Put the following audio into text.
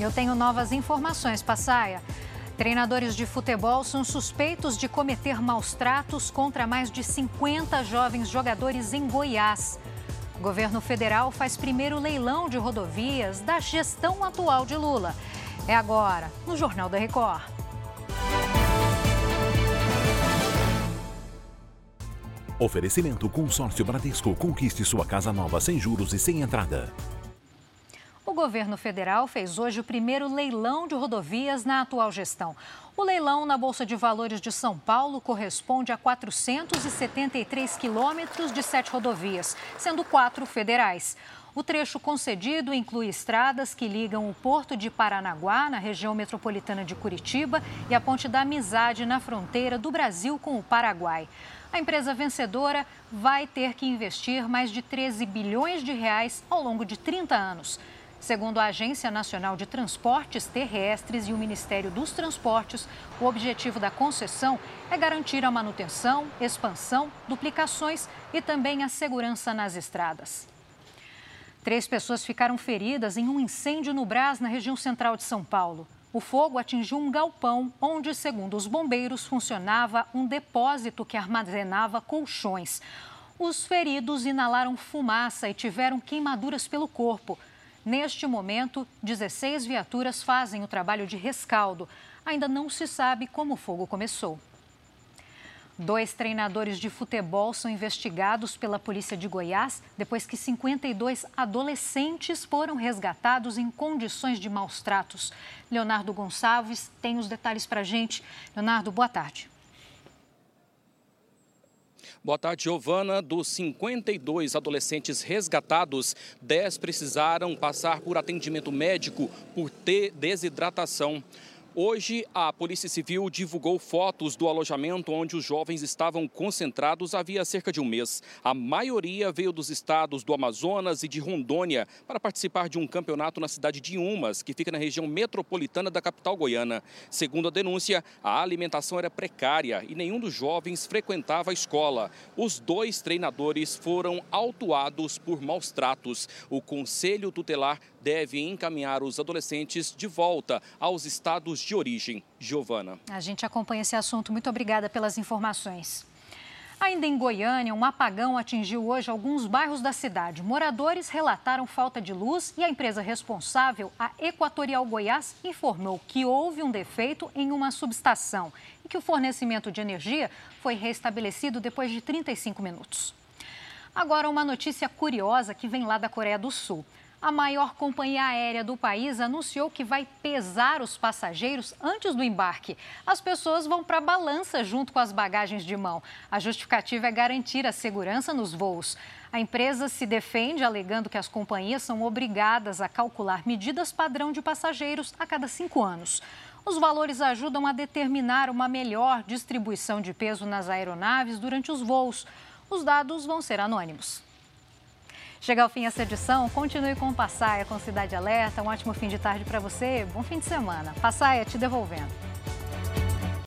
Eu tenho novas informações, Passaia. Treinadores de futebol são suspeitos de cometer maus tratos contra mais de 50 jovens jogadores em Goiás. O governo federal faz primeiro leilão de rodovias da gestão atual de Lula. É agora, no Jornal da Record. Oferecimento Consórcio Bradesco. Conquiste sua casa nova sem juros e sem entrada. Governo federal fez hoje o primeiro leilão de rodovias na atual gestão. O leilão na Bolsa de Valores de São Paulo corresponde a 473 quilômetros de sete rodovias, sendo quatro federais. O trecho concedido inclui estradas que ligam o Porto de Paranaguá, na região metropolitana de Curitiba, e a Ponte da Amizade, na fronteira do Brasil com o Paraguai. A empresa vencedora vai ter que investir mais de 13 bilhões de reais ao longo de 30 anos. Segundo a Agência Nacional de Transportes Terrestres e o Ministério dos Transportes, o objetivo da concessão é garantir a manutenção, expansão, duplicações e também a segurança nas estradas. Três pessoas ficaram feridas em um incêndio no Brás, na região central de São Paulo. O fogo atingiu um galpão onde, segundo os bombeiros, funcionava um depósito que armazenava colchões. Os feridos inalaram fumaça e tiveram queimaduras pelo corpo. Neste momento, 16 viaturas fazem o trabalho de rescaldo. Ainda não se sabe como o fogo começou. Dois treinadores de futebol são investigados pela polícia de Goiás depois que 52 adolescentes foram resgatados em condições de maus tratos. Leonardo Gonçalves tem os detalhes para a gente. Leonardo, boa tarde. Boa tarde, Giovana. Dos 52 adolescentes resgatados, 10 precisaram passar por atendimento médico por ter desidratação. Hoje, a Polícia Civil divulgou fotos do alojamento onde os jovens estavam concentrados havia cerca de um mês. A maioria veio dos estados do Amazonas e de Rondônia para participar de um campeonato na cidade de Umas, que fica na região metropolitana da capital goiana. Segundo a denúncia, a alimentação era precária e nenhum dos jovens frequentava a escola. Os dois treinadores foram autuados por maus tratos. O Conselho Tutelar deve encaminhar os adolescentes de volta aos estados de origem. Giovana. A gente acompanha esse assunto. Muito obrigada pelas informações. Ainda em Goiânia, um apagão atingiu hoje alguns bairros da cidade. Moradores relataram falta de luz e a empresa responsável, a Equatorial Goiás, informou que houve um defeito em uma subestação e que o fornecimento de energia foi restabelecido depois de 35 minutos. Agora, uma notícia curiosa que vem lá da Coreia do Sul. A maior companhia aérea do país anunciou que vai pesar os passageiros antes do embarque. As pessoas vão para a balança junto com as bagagens de mão. A justificativa é garantir a segurança nos voos. A empresa se defende alegando que as companhias são obrigadas a calcular medidas padrão de passageiros a cada cinco anos. Os valores ajudam a determinar uma melhor distribuição de peso nas aeronaves durante os voos. Os dados vão ser anônimos. Chega ao fim essa edição, continue com o Passaia com Cidade Alerta. Um ótimo fim de tarde para você, bom fim de semana. Passaia te devolvendo.